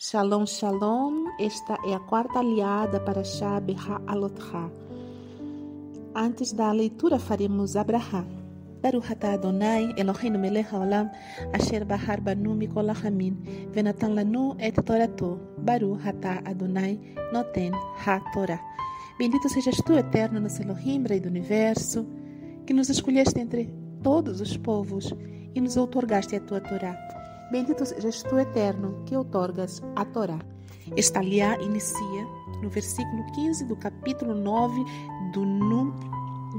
Shalom, shalom. Esta é a quarta aliada para Shab Ha'alotha. Antes da leitura, faremos Abraham. Baruch atah Adonai, Eloheinu melech haolam, asher bahar banu mikol hamin, venatan lanu et torato. Baruch atah Adonai, noten ha-torah. Bendito sejas tu, eterno nosso Elohim, Rei do Universo, que nos escolheste entre todos os povos e nos outorgaste a tua Torá. Bendito sejas tu, eterno, que outorgas a Torá. Esta liá inicia no versículo 15 do capítulo 9 do, num,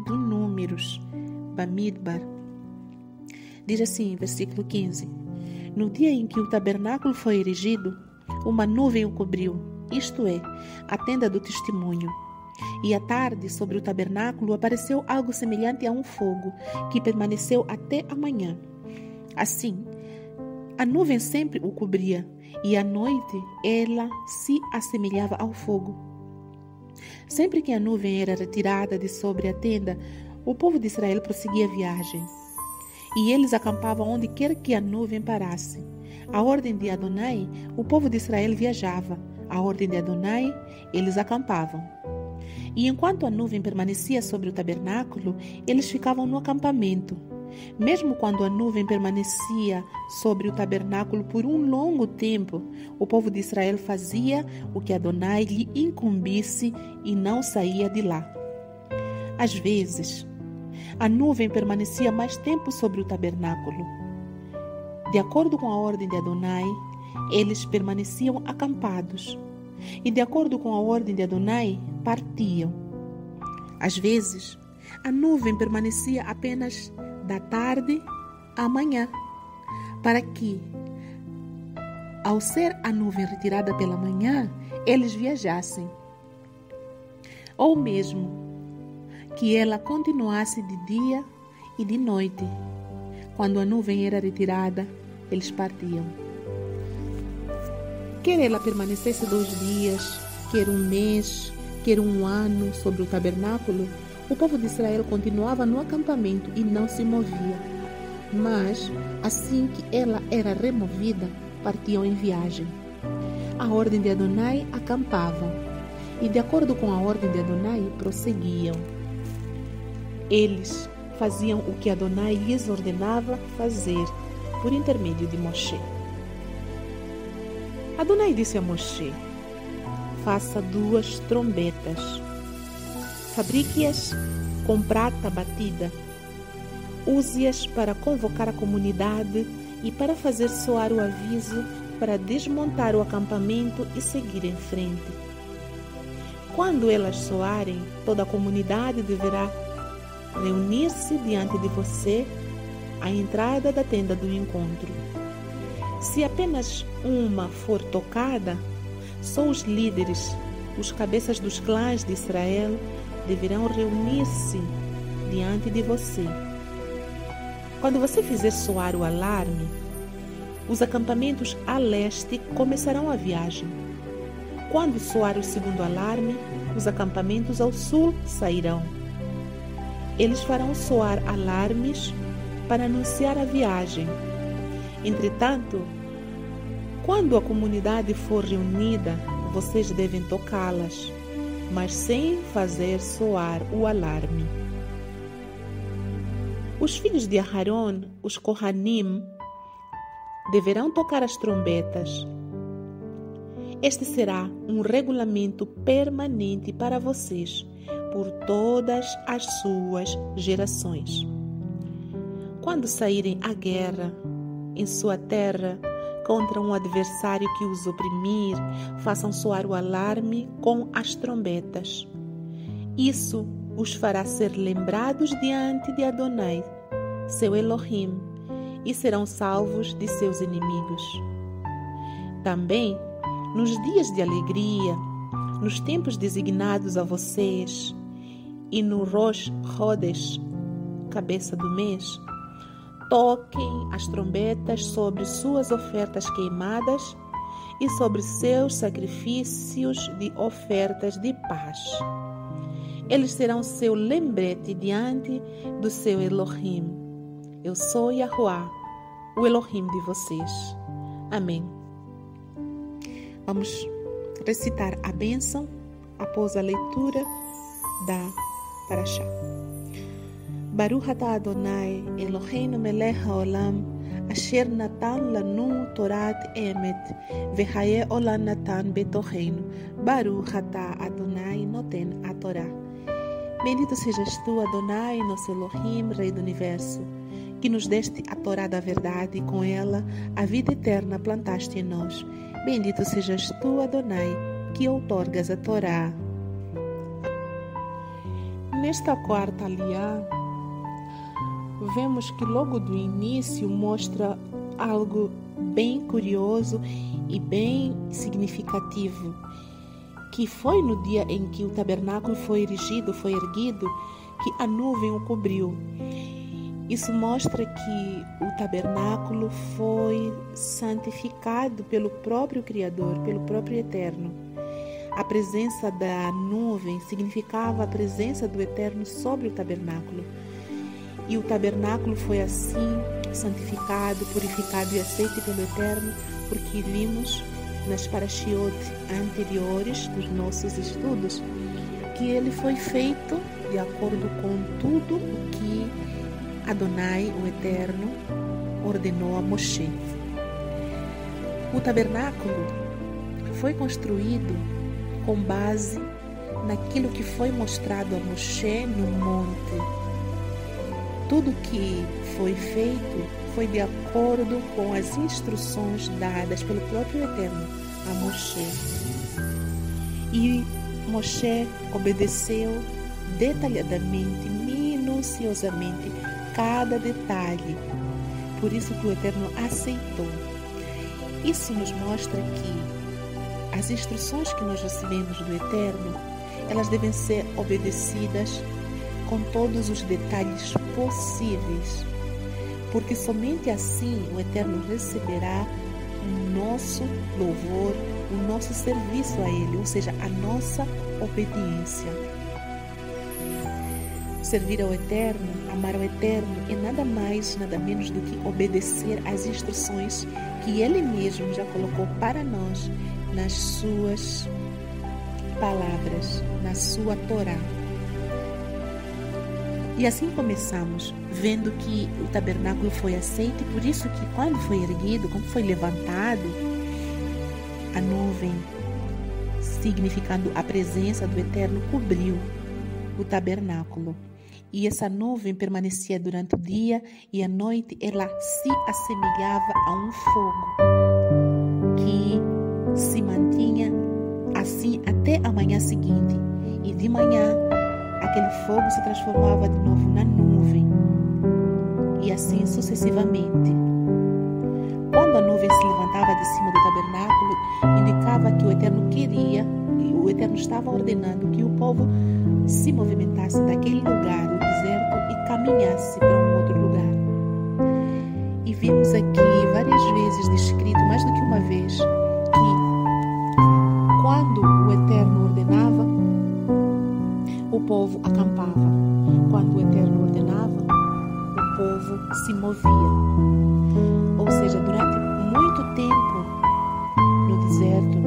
do Números, Bamidbar. Diz assim, versículo 15: No dia em que o tabernáculo foi erigido, uma nuvem o cobriu, isto é, a tenda do testemunho. E à tarde, sobre o tabernáculo, apareceu algo semelhante a um fogo, que permaneceu até a manhã. Assim, a nuvem sempre o cobria, e à noite ela se assemelhava ao fogo. Sempre que a nuvem era retirada de sobre a tenda, o povo de Israel prosseguia a viagem. E eles acampavam onde quer que a nuvem parasse. A ordem de Adonai, o povo de Israel viajava. A ordem de Adonai, eles acampavam. E enquanto a nuvem permanecia sobre o tabernáculo, eles ficavam no acampamento. Mesmo quando a nuvem permanecia sobre o tabernáculo por um longo tempo, o povo de Israel fazia o que Adonai lhe incumbisse e não saía de lá. Às vezes, a nuvem permanecia mais tempo sobre o tabernáculo. De acordo com a ordem de Adonai, eles permaneciam acampados. E de acordo com a ordem de Adonai, partiam. Às vezes, a nuvem permanecia apenas da tarde à manhã, para que, ao ser a nuvem retirada pela manhã, eles viajassem. Ou mesmo que ela continuasse de dia e de noite. Quando a nuvem era retirada, eles partiam. Quer ela permanecesse dois dias, quer um mês, quer um ano sobre o tabernáculo, o povo de Israel continuava no acampamento e não se movia. Mas, assim que ela era removida, partiam em viagem. A ordem de Adonai acampavam, e de acordo com a ordem de Adonai, prosseguiam. Eles faziam o que Adonai lhes ordenava fazer por intermédio de Moshe. Adonai disse a Moshe: Faça duas trombetas Fabrique-as com prata batida. Use-as para convocar a comunidade e para fazer soar o aviso para desmontar o acampamento e seguir em frente. Quando elas soarem, toda a comunidade deverá reunir-se diante de você à entrada da tenda do encontro. Se apenas uma for tocada, só os líderes, os cabeças dos clãs de Israel, deverão reunir-se diante de você. Quando você fizer soar o alarme, os acampamentos a leste começarão a viagem. Quando soar o segundo alarme, os acampamentos ao sul sairão. Eles farão soar alarmes para anunciar a viagem. Entretanto, quando a comunidade for reunida, vocês devem tocá-las mas sem fazer soar o alarme. Os filhos de Aharon, os Kohanim, deverão tocar as trombetas. Este será um regulamento permanente para vocês por todas as suas gerações. Quando saírem à guerra em sua terra, contra um adversário que os oprimir, façam soar o alarme com as trombetas. Isso os fará ser lembrados diante de Adonai, seu Elohim, e serão salvos de seus inimigos. Também, nos dias de alegria, nos tempos designados a vocês, e no Rosh Chodesh, cabeça do mês, toquem as trombetas sobre suas ofertas queimadas e sobre seus sacrifícios de ofertas de paz. Eles serão seu lembrete diante do seu Elohim. Eu sou Yahuwah, o Elohim de vocês. Amém. Vamos recitar a bênção após a leitura da Parashá. Atah Adonai Eloheinu melech haolam asher natan lanu torat emet vehaye olam natan betoheinu Baruch atah Adonai noten a Torá. Bendito sejas tu, Adonai, nosso Elohim, Rei do Universo, que nos deste a Torá da verdade e com ela a vida eterna plantaste em nós. Bendito sejas tu, Adonai, que outorgas a Torá. Nesta quarta aliá, vemos que logo do início mostra algo bem curioso e bem significativo que foi no dia em que o tabernáculo foi erigido, foi erguido, que a nuvem o cobriu. Isso mostra que o tabernáculo foi santificado pelo próprio Criador, pelo próprio Eterno. A presença da nuvem significava a presença do Eterno sobre o tabernáculo. E o tabernáculo foi assim santificado, purificado e aceito pelo Eterno, porque vimos nas parashiot anteriores dos nossos estudos que ele foi feito de acordo com tudo o que Adonai, o Eterno, ordenou a Moshe. O tabernáculo foi construído com base naquilo que foi mostrado a Moshe no monte. Tudo que foi feito foi de acordo com as instruções dadas pelo próprio Eterno a Moshe. E Moshe obedeceu detalhadamente, minuciosamente cada detalhe. Por isso que o Eterno aceitou. Isso nos mostra que as instruções que nós recebemos do Eterno, elas devem ser obedecidas com todos os detalhes possíveis porque somente assim o Eterno receberá o nosso louvor, o nosso serviço a Ele, ou seja, a nossa obediência. Servir ao Eterno, amar ao Eterno é nada mais, nada menos do que obedecer às instruções que Ele mesmo já colocou para nós nas suas palavras, na sua Torá. E assim começamos, vendo que o tabernáculo foi aceito, e por isso que quando foi erguido, quando foi levantado, a nuvem, significando a presença do Eterno, cobriu o tabernáculo. E essa nuvem permanecia durante o dia e à noite ela se assemelhava a um fogo que se mantinha assim até a manhã seguinte. E de manhã aquele fogo se transformava sucessivamente. Quando a nuvem se levantava de cima do tabernáculo, indicava que o Eterno queria, e o Eterno estava ordenando que o povo se movimentasse daquele lugar, o deserto, e caminhasse para um outro lugar. E vimos aqui várias vezes descrito, mais do que uma vez, que quando o Eterno ordenava, o povo acampava. Quando o Eterno povo se movia. Ou seja, durante muito tempo no deserto,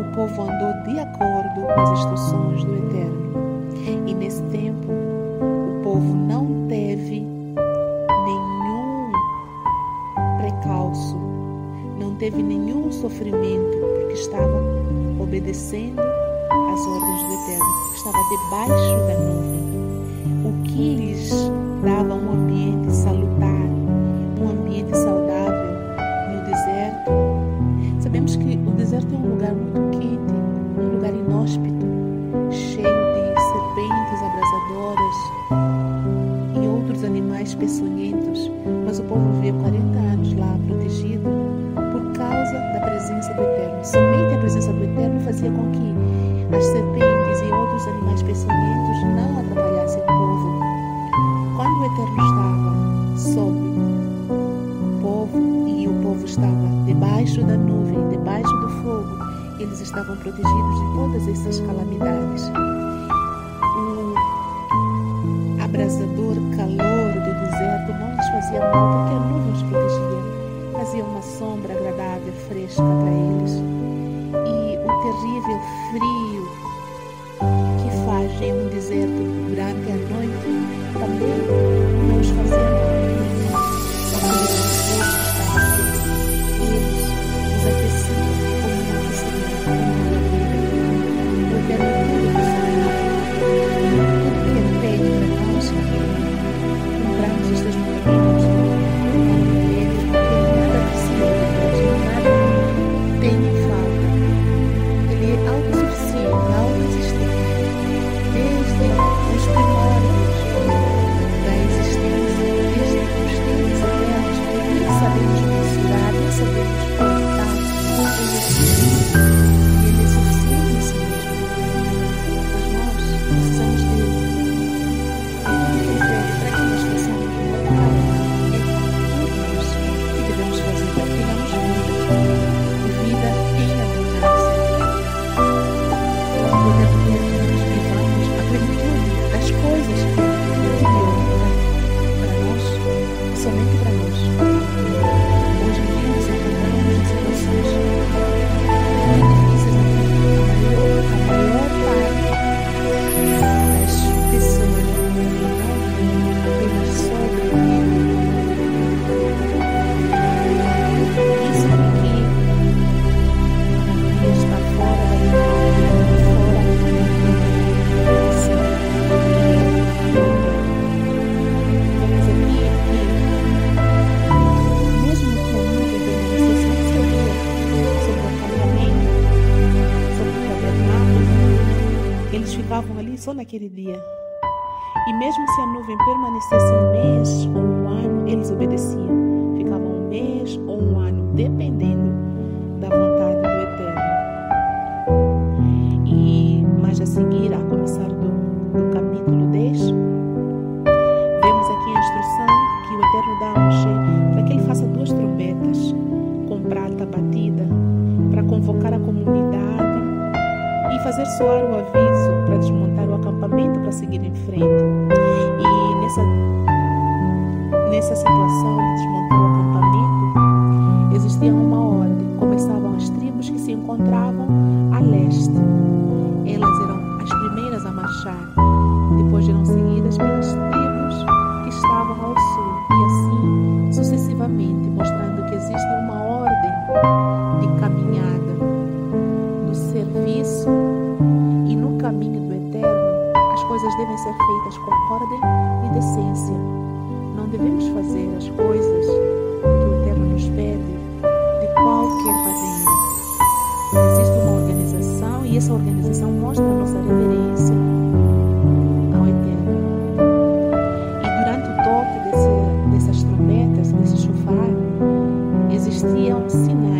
o povo andou de acordo com as instruções do Eterno. E nesse tempo, o povo não teve nenhum precalço, não teve nenhum sofrimento, porque estava obedecendo as ordens do Eterno, estava debaixo da nuvem, serpentes e outros animais peçonhentos não atrapalhassem o povo. Quando o Eterno estava sobre o povo e o povo estava debaixo da nuvem, debaixo do fogo, eles estavam protegidos de todas essas calamidades. O abrasador calor do deserto não lhes fazia mal porque a nuvem os protegia, fazia uma sombra agradável, fresca para eles. Só naquele dia. E mesmo se a nuvem permanecesse um mês ou um ano, eles obedeciam. Ficavam um mês ou um ano, dependendo da vontade do Eterno. E mais a seguir, a começar do, do capítulo 10, vemos aqui a instrução que o Eterno dá a Moshe para que ele faça duas trombetas com prata batida para convocar a comunidade e fazer soar o aviso para desmontar o acampamento para seguir em frente. E nessa, nessa situação de desmontar o acampamento, existia uma ordem. Começavam as tribos que se encontravam a leste. devem ser feitas com ordem e decência. Não devemos fazer as coisas que o Eterno nos pede de qualquer maneira. Existe uma organização e essa organização mostra a nossa reverência ao Eterno. E durante o toque desse, dessas trombetas, desse chofar, existia um sinal.